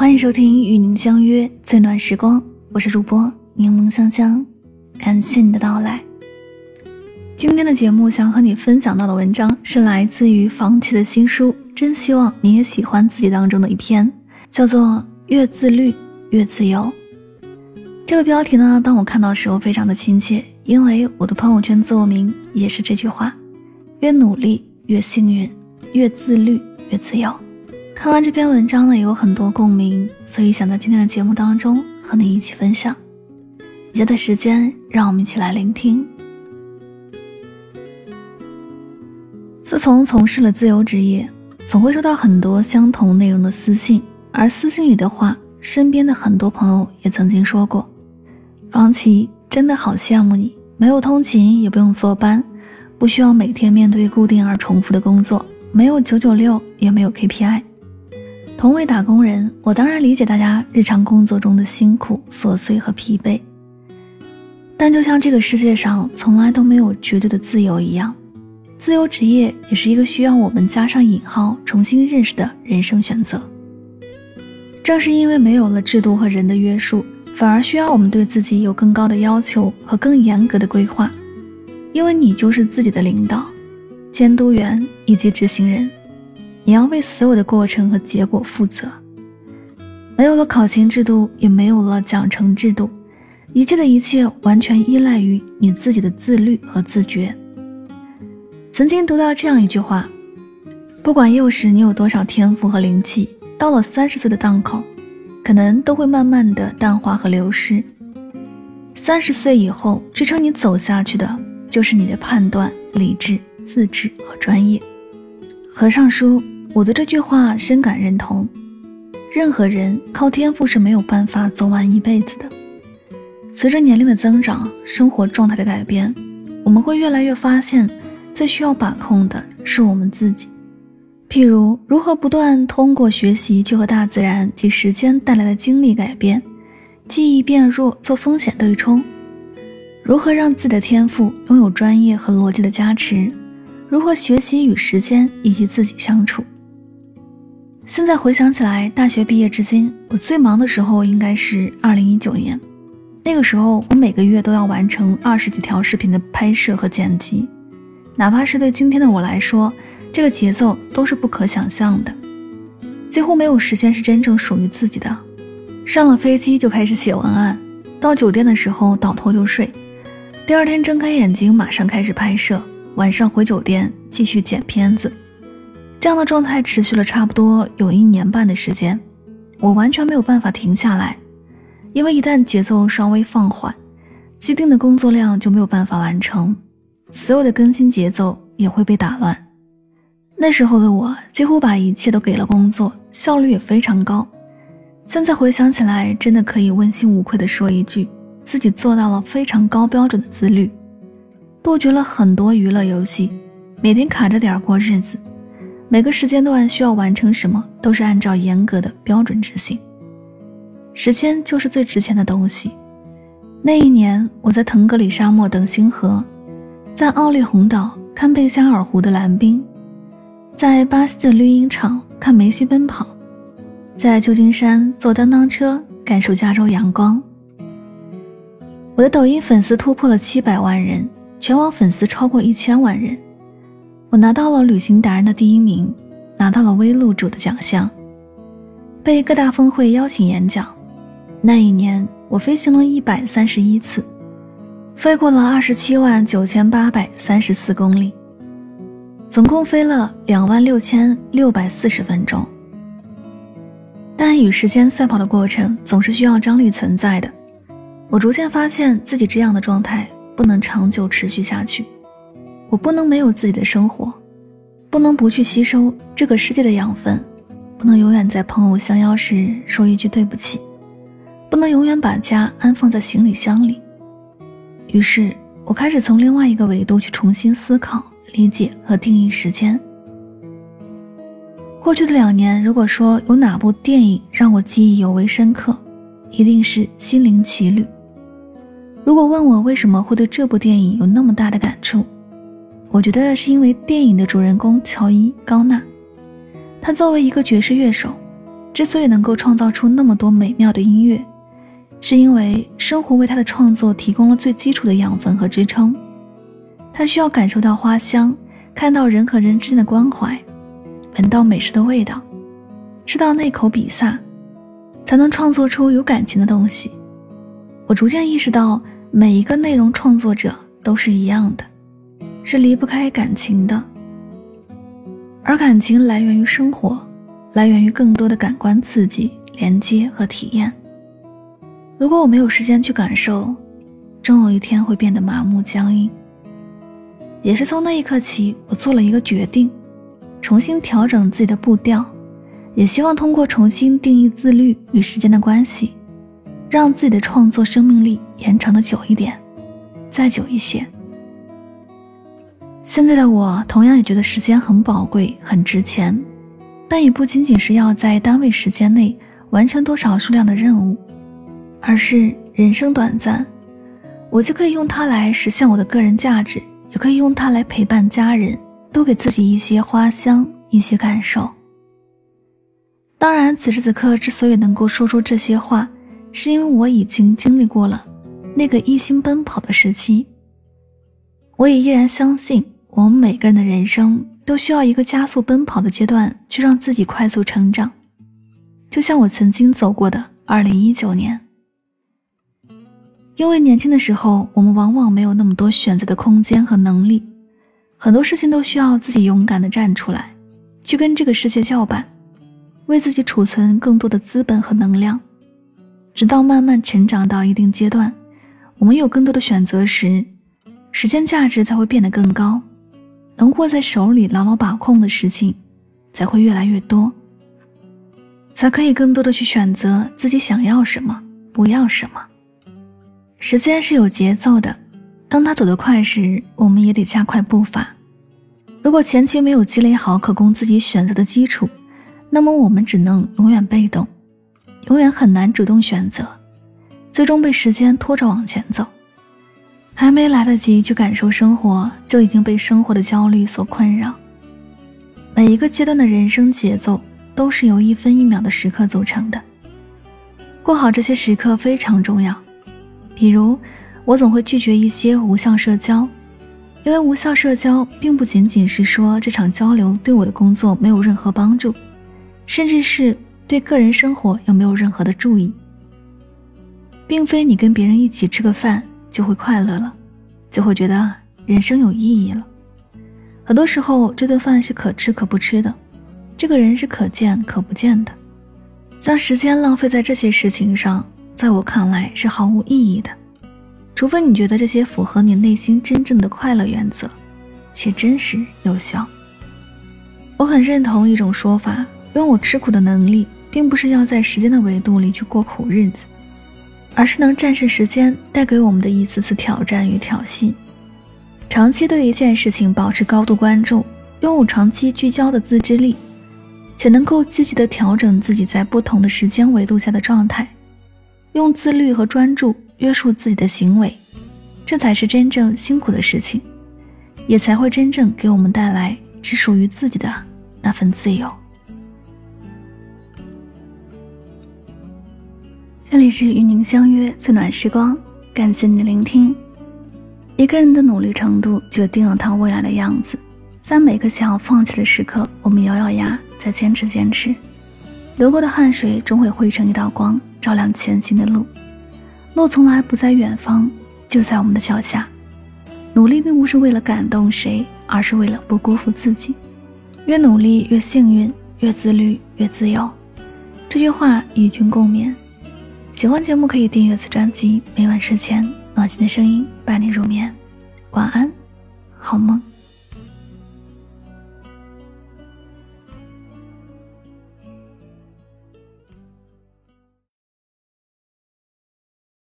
欢迎收听与您相约最暖时光，我是主播柠檬香香，感谢你的到来。今天的节目想和你分享到的文章是来自于房琪的新书，真希望你也喜欢自己当中的一篇，叫做《越自律越自由》。这个标题呢，当我看到时候非常的亲切，因为我的朋友圈座名也是这句话：越努力越幸运，越自律越自由。看完这篇文章呢，也有很多共鸣，所以想在今天的节目当中和你一起分享。以下的时间，让我们一起来聆听。自从从事了自由职业，总会收到很多相同内容的私信，而私信里的话，身边的很多朋友也曾经说过：“方琦，真的好羡慕你，没有通勤，也不用坐班，不需要每天面对固定而重复的工作，没有九九六，也没有 KPI。”同为打工人，我当然理解大家日常工作中的辛苦、琐碎和疲惫。但就像这个世界上从来都没有绝对的自由一样，自由职业也是一个需要我们加上引号重新认识的人生选择。正是因为没有了制度和人的约束，反而需要我们对自己有更高的要求和更严格的规划，因为你就是自己的领导、监督员以及执行人。你要为所有的过程和结果负责。没有了考勤制度，也没有了奖惩制度，一切的一切完全依赖于你自己的自律和自觉。曾经读到这样一句话：不管幼时你有多少天赋和灵气，到了三十岁的档口，可能都会慢慢的淡化和流失。三十岁以后，支撑你走下去的，就是你的判断、理智、自制和专业。合上书。我对这句话深感认同。任何人靠天赋是没有办法走完一辈子的。随着年龄的增长，生活状态的改变，我们会越来越发现，最需要把控的是我们自己。譬如，如何不断通过学习去和大自然及时间带来的经历改变，记忆变弱，做风险对冲；如何让自己的天赋拥有专业和逻辑的加持；如何学习与时间以及自己相处。现在回想起来，大学毕业至今，我最忙的时候应该是二零一九年。那个时候，我每个月都要完成二十几条视频的拍摄和剪辑，哪怕是对今天的我来说，这个节奏都是不可想象的。几乎没有时间是真正属于自己的。上了飞机就开始写文案，到酒店的时候倒头就睡，第二天睁开眼睛马上开始拍摄，晚上回酒店继续剪片子。这样的状态持续了差不多有一年半的时间，我完全没有办法停下来，因为一旦节奏稍微放缓，既定的工作量就没有办法完成，所有的更新节奏也会被打乱。那时候的我几乎把一切都给了工作，效率也非常高。现在回想起来，真的可以问心无愧地说一句，自己做到了非常高标准的自律，杜绝了很多娱乐游戏，每天卡着点过日子。每个时间段需要完成什么，都是按照严格的标准执行。时间就是最值钱的东西。那一年，我在腾格里沙漠等星河，在奥利洪岛看贝加尔湖的蓝冰，在巴西的绿茵场看梅西奔跑，在旧金山坐当当车感受加州阳光。我的抖音粉丝突破了七百万人，全网粉丝超过一千万人。我拿到了旅行达人的第一名，拿到了微露主的奖项，被各大峰会邀请演讲。那一年，我飞行了一百三十一次，飞过了二十七万九千八百三十四公里，总共飞了两万六千六百四十分钟。但与时间赛跑的过程总是需要张力存在的。我逐渐发现自己这样的状态不能长久持续下去。我不能没有自己的生活，不能不去吸收这个世界的养分，不能永远在朋友相邀时说一句对不起，不能永远把家安放在行李箱里。于是，我开始从另外一个维度去重新思考、理解和定义时间。过去的两年，如果说有哪部电影让我记忆尤为深刻，一定是《心灵奇旅》。如果问我为什么会对这部电影有那么大的感触？我觉得是因为电影的主人公乔伊·高纳，他作为一个爵士乐手，之所以能够创造出那么多美妙的音乐，是因为生活为他的创作提供了最基础的养分和支撑。他需要感受到花香，看到人和人之间的关怀，闻到美食的味道，吃到那口比萨，才能创作出有感情的东西。我逐渐意识到，每一个内容创作者都是一样的，是离不开感情的，而感情来源于生活，来源于更多的感官刺激、连接和体验。如果我没有时间去感受，终有一天会变得麻木僵硬。也是从那一刻起，我做了一个决定，重新调整自己的步调，也希望通过重新定义自律与时间的关系，让自己的创作生命力延长的久一点，再久一些。现在的我同样也觉得时间很宝贵、很值钱，但也不仅仅是要在单位时间内完成多少数量的任务。而是人生短暂，我就可以用它来实现我的个人价值，也可以用它来陪伴家人，多给自己一些花香，一些感受。当然，此时此刻之所以能够说出这些话，是因为我已经经历过了那个一心奔跑的时期。我也依然相信，我们每个人的人生都需要一个加速奔跑的阶段，去让自己快速成长。就像我曾经走过的二零一九年。因为年轻的时候，我们往往没有那么多选择的空间和能力，很多事情都需要自己勇敢的站出来，去跟这个世界叫板，为自己储存更多的资本和能量，直到慢慢成长到一定阶段，我们有更多的选择时，时间价值才会变得更高，能握在手里牢牢把控的事情，才会越来越多，才可以更多的去选择自己想要什么，不要什么。时间是有节奏的，当他走得快时，我们也得加快步伐。如果前期没有积累好可供自己选择的基础，那么我们只能永远被动，永远很难主动选择，最终被时间拖着往前走。还没来得及去感受生活，就已经被生活的焦虑所困扰。每一个阶段的人生节奏都是由一分一秒的时刻组成的，过好这些时刻非常重要。比如，我总会拒绝一些无效社交，因为无效社交并不仅仅是说这场交流对我的工作没有任何帮助，甚至是对个人生活又没有任何的注意。并非你跟别人一起吃个饭就会快乐了，就会觉得人生有意义了。很多时候，这顿饭是可吃可不吃的，这个人是可见可不见的，将时间浪费在这些事情上。在我看来是毫无意义的，除非你觉得这些符合你内心真正的快乐原则，且真实有效。我很认同一种说法，拥有吃苦的能力，并不是要在时间的维度里去过苦日子，而是能战胜时间带给我们的一次次挑战与挑衅。长期对一件事情保持高度关注，拥有长期聚焦的自制力，且能够积极的调整自己在不同的时间维度下的状态。用自律和专注约束自己的行为，这才是真正辛苦的事情，也才会真正给我们带来只属于自己的那份自由。这里是与您相约最暖时光，感谢你的聆听。一个人的努力程度决定了他未来的样子，在每个想要放弃的时刻，我们咬咬牙，再坚持坚持，流过的汗水终会汇成一道光。照亮前行的路，路从来不在远方，就在我们的脚下。努力并不是为了感动谁，而是为了不辜负自己。越努力越幸运，越自律越自由。这句话与君共勉。喜欢节目可以订阅此专辑，每晚睡前暖心的声音伴你入眠。晚安，好梦。